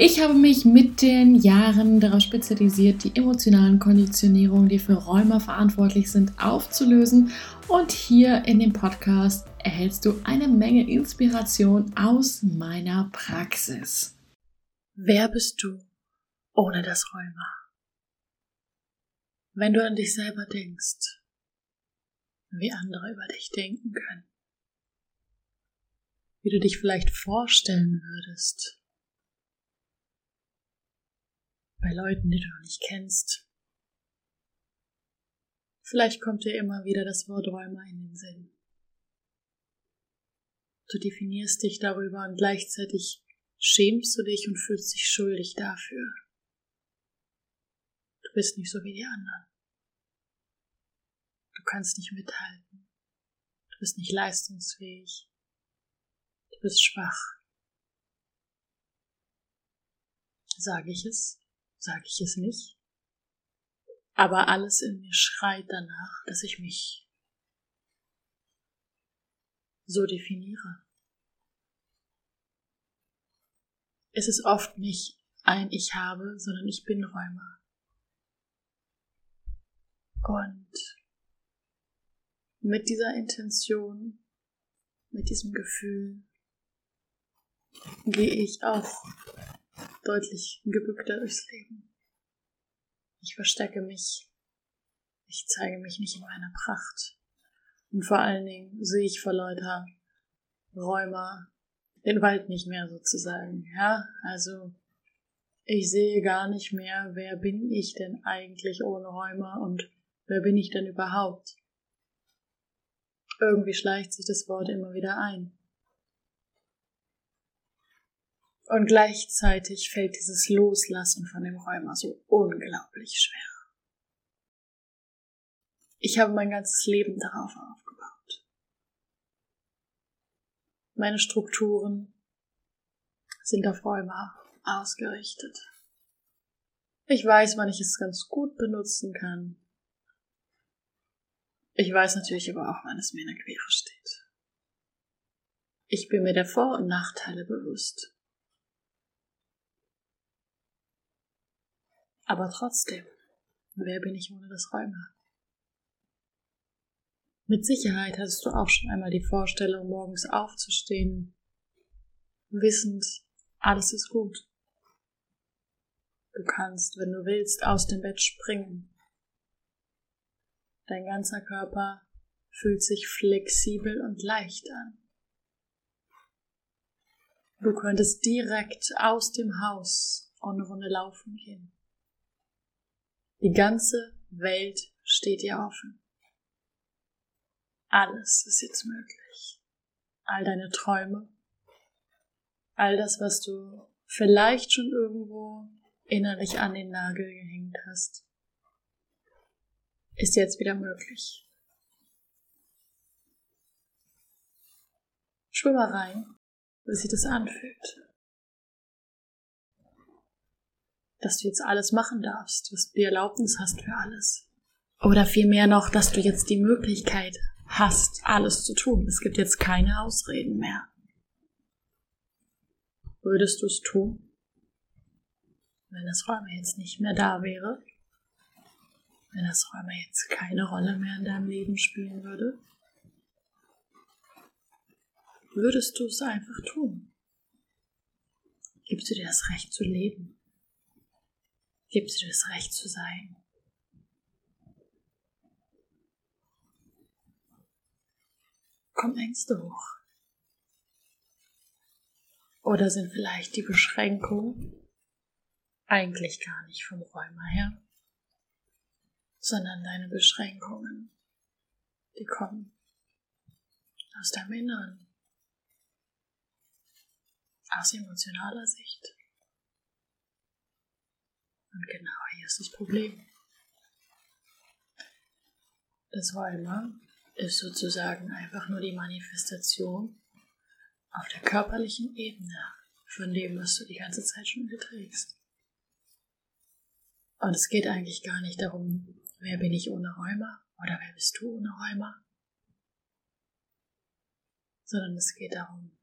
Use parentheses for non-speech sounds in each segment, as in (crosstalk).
Ich habe mich mit den Jahren darauf spezialisiert, die emotionalen Konditionierungen, die für Rheuma verantwortlich sind, aufzulösen. Und hier in dem Podcast erhältst du eine Menge Inspiration aus meiner Praxis. Wer bist du ohne das Rheuma? Wenn du an dich selber denkst, wie andere über dich denken können, wie du dich vielleicht vorstellen würdest, bei Leuten, die du noch nicht kennst. Vielleicht kommt dir immer wieder das Wort Räumer in den Sinn. Du definierst dich darüber und gleichzeitig schämst du dich und fühlst dich schuldig dafür. Du bist nicht so wie die anderen. Du kannst nicht mithalten. Du bist nicht leistungsfähig. Du bist schwach. Sage ich es? Sage ich es nicht. Aber alles in mir schreit danach, dass ich mich so definiere. Es ist oft nicht ein Ich habe, sondern ich bin Räumer. Und mit dieser Intention, mit diesem Gefühl gehe ich auch deutlich gebückter durchs Leben. Ich verstecke mich. Ich zeige mich nicht in meiner Pracht. Und vor allen Dingen sehe ich vor lauter Räumer den Wald nicht mehr sozusagen. Ja, also ich sehe gar nicht mehr, wer bin ich denn eigentlich ohne Räumer und wer bin ich denn überhaupt? Irgendwie schleicht sich das Wort immer wieder ein. Und gleichzeitig fällt dieses Loslassen von dem Rheuma so unglaublich schwer. Ich habe mein ganzes Leben darauf aufgebaut. Meine Strukturen sind auf Rheuma ausgerichtet. Ich weiß, wann ich es ganz gut benutzen kann. Ich weiß natürlich aber auch, wann es mir in der Quere steht. Ich bin mir der Vor- und Nachteile bewusst. Aber trotzdem, wer bin ich ohne das Rheuma? Mit Sicherheit hattest du auch schon einmal die Vorstellung, morgens aufzustehen, wissend, alles ist gut. Du kannst, wenn du willst, aus dem Bett springen. Dein ganzer Körper fühlt sich flexibel und leicht an. Du könntest direkt aus dem Haus eine Runde laufen gehen. Die ganze Welt steht dir offen. Alles ist jetzt möglich. All deine Träume, all das, was du vielleicht schon irgendwo innerlich an den Nagel gehängt hast, ist jetzt wieder möglich. Schwimm mal rein, wie sich das anfühlt. Dass du jetzt alles machen darfst, dass du die Erlaubnis hast für alles. Oder vielmehr noch, dass du jetzt die Möglichkeit hast, alles zu tun. Es gibt jetzt keine Ausreden mehr. Würdest du es tun, wenn das Räume jetzt nicht mehr da wäre? Wenn das Räume jetzt keine Rolle mehr in deinem Leben spielen würde? Würdest du es einfach tun? Gibst du dir das Recht zu leben? Gibst du das Recht zu sein. Kommen Ängste hoch? Oder sind vielleicht die Beschränkungen eigentlich gar nicht vom Räumer her, sondern deine Beschränkungen, die kommen aus deinem Inneren, aus emotionaler Sicht Und genau hier ist das Problem. Das Rheuma ist sozusagen einfach nur die Manifestation auf der körperlichen Ebene von dem, was du die ganze Zeit schon trägst. Und es geht eigentlich gar nicht darum, wer bin ich ohne Rheuma oder wer bist du ohne Rheuma, sondern es geht darum,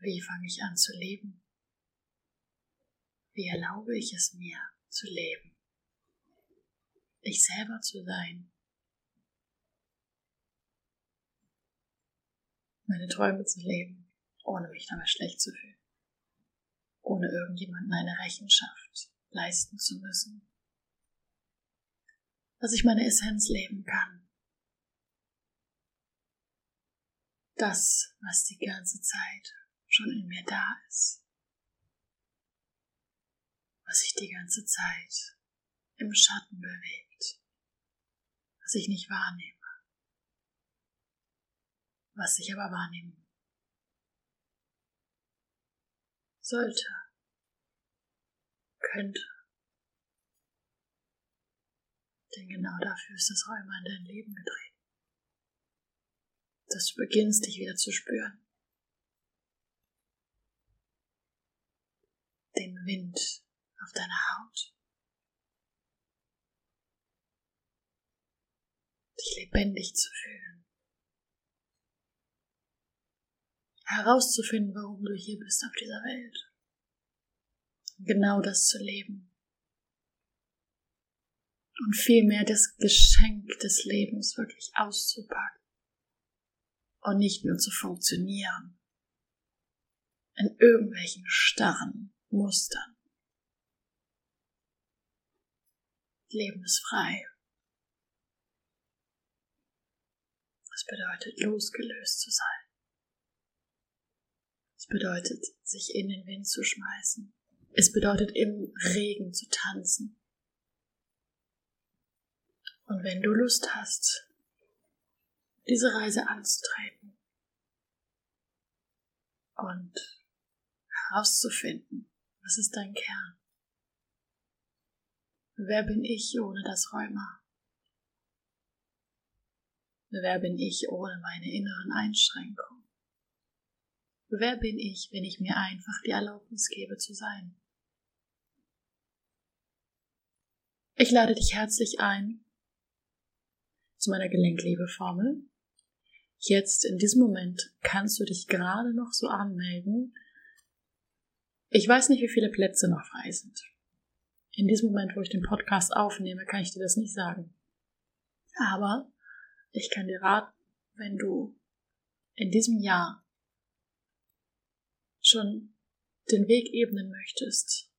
wie fange ich an zu leben? Wie erlaube ich es mir zu leben? Ich selber zu sein. Meine Träume zu leben, ohne mich dabei schlecht zu fühlen. Ohne irgendjemanden eine Rechenschaft leisten zu müssen. Dass ich meine Essenz leben kann. Das, was die ganze Zeit schon in mir da ist was sich die ganze Zeit im Schatten bewegt, was ich nicht wahrnehme, was ich aber wahrnehmen sollte, könnte. Denn genau dafür ist das Räumer in dein Leben gedreht. Dass du beginnst, dich wieder zu spüren. Den Wind auf deiner Haut. Dich lebendig zu fühlen. Herauszufinden, warum du hier bist auf dieser Welt. Genau das zu leben. Und vielmehr das Geschenk des Lebens wirklich auszupacken. Und nicht nur zu funktionieren. In irgendwelchen starren Mustern. Leben ist frei. Es bedeutet, losgelöst zu sein. Es bedeutet, sich in den Wind zu schmeißen. Es bedeutet, im Regen zu tanzen. Und wenn du Lust hast, diese Reise anzutreten und herauszufinden, was ist dein Kern? Wer bin ich ohne das Rheuma? Wer bin ich ohne meine inneren Einschränkungen? Wer bin ich, wenn ich mir einfach die Erlaubnis gebe zu sein? Ich lade dich herzlich ein zu meiner Gelenkliebeformel. Jetzt in diesem Moment kannst du dich gerade noch so anmelden. Ich weiß nicht, wie viele Plätze noch frei sind. In diesem Moment, wo ich den Podcast aufnehme, kann ich dir das nicht sagen. Aber ich kann dir raten, wenn du in diesem Jahr schon den Weg ebnen möchtest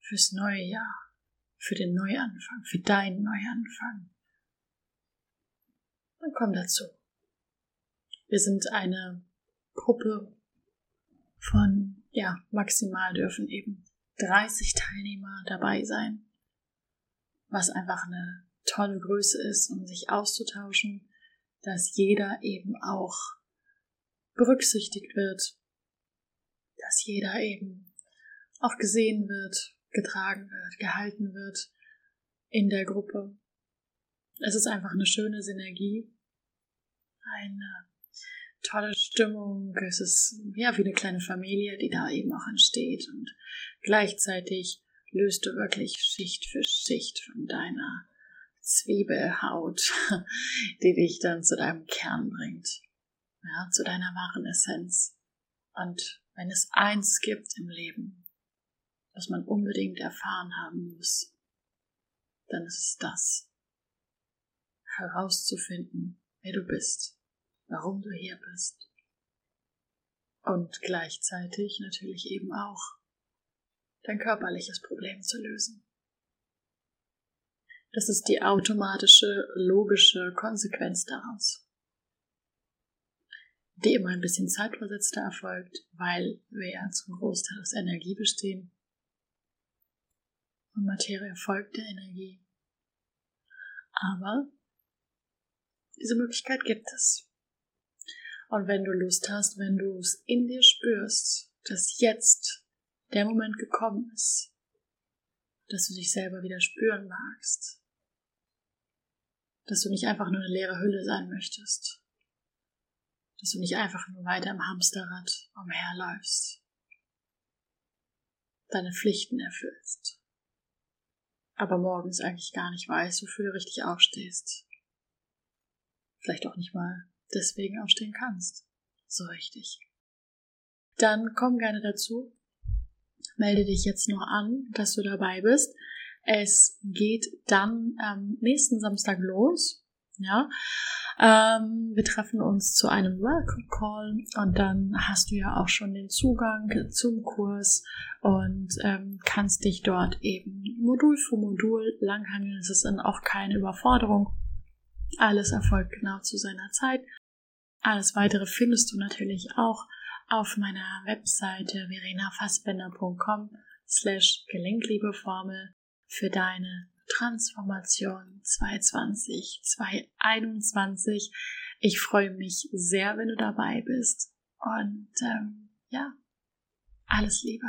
fürs neue Jahr, für den Neuanfang, für deinen Neuanfang, dann komm dazu. Wir sind eine Gruppe von, ja, maximal dürfen eben 30 Teilnehmer dabei sein, was einfach eine tolle Größe ist, um sich auszutauschen, dass jeder eben auch berücksichtigt wird, dass jeder eben auch gesehen wird, getragen wird, gehalten wird in der Gruppe. Es ist einfach eine schöne Synergie, eine tolle Stimmung. Es ist ja wie eine kleine Familie, die da eben auch entsteht und gleichzeitig löst du wirklich Schicht für Schicht von deiner Zwiebelhaut, (laughs) die dich dann zu deinem Kern bringt, ja, zu deiner wahren Essenz. Und wenn es eins gibt im Leben, was man unbedingt erfahren haben muss, dann ist es das, herauszufinden, wer du bist warum du hier bist. Und gleichzeitig natürlich eben auch dein körperliches Problem zu lösen. Das ist die automatische, logische Konsequenz daraus, die immer ein bisschen zeitversetzter erfolgt, weil wir ja zum Großteil aus Energie bestehen. Und Materie folgt der Energie. Aber diese Möglichkeit gibt es. Und wenn du Lust hast, wenn du es in dir spürst, dass jetzt der Moment gekommen ist, dass du dich selber wieder spüren magst, dass du nicht einfach nur eine leere Hülle sein möchtest, dass du nicht einfach nur weiter im Hamsterrad umherläufst, deine Pflichten erfüllst, aber morgens eigentlich gar nicht weißt, wofür du richtig aufstehst. Vielleicht auch nicht mal deswegen aufstehen kannst. So richtig. Dann komm gerne dazu. Melde dich jetzt noch an, dass du dabei bist. Es geht dann am nächsten Samstag los. Ja, ähm, wir treffen uns zu einem Welcome Call und dann hast du ja auch schon den Zugang zum Kurs und ähm, kannst dich dort eben Modul für Modul langhangeln. Es ist dann auch keine Überforderung. Alles erfolgt genau zu seiner Zeit. Alles weitere findest du natürlich auch auf meiner Webseite verenafassbender.com slash Gelenkliebeformel für deine Transformation 2020, 2021. Ich freue mich sehr, wenn du dabei bist. Und ähm, ja, alles Liebe.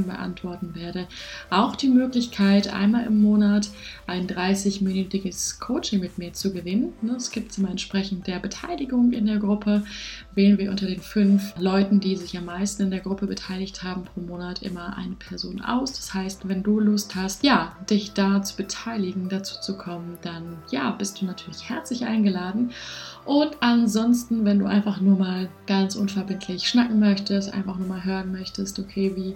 Fragen beantworten werde. Auch die Möglichkeit, einmal im Monat ein 30-minütiges Coaching mit mir zu gewinnen. Es gibt immer entsprechend der Beteiligung in der Gruppe. Wählen wir unter den fünf Leuten, die sich am meisten in der Gruppe beteiligt haben, pro Monat immer eine Person aus. Das heißt, wenn du Lust hast, ja, dich da zu beteiligen, dazu zu kommen, dann ja, bist du natürlich herzlich eingeladen. Und ansonsten, wenn du einfach nur mal ganz unverbindlich schnacken möchtest, einfach nur mal hören möchtest, okay, wie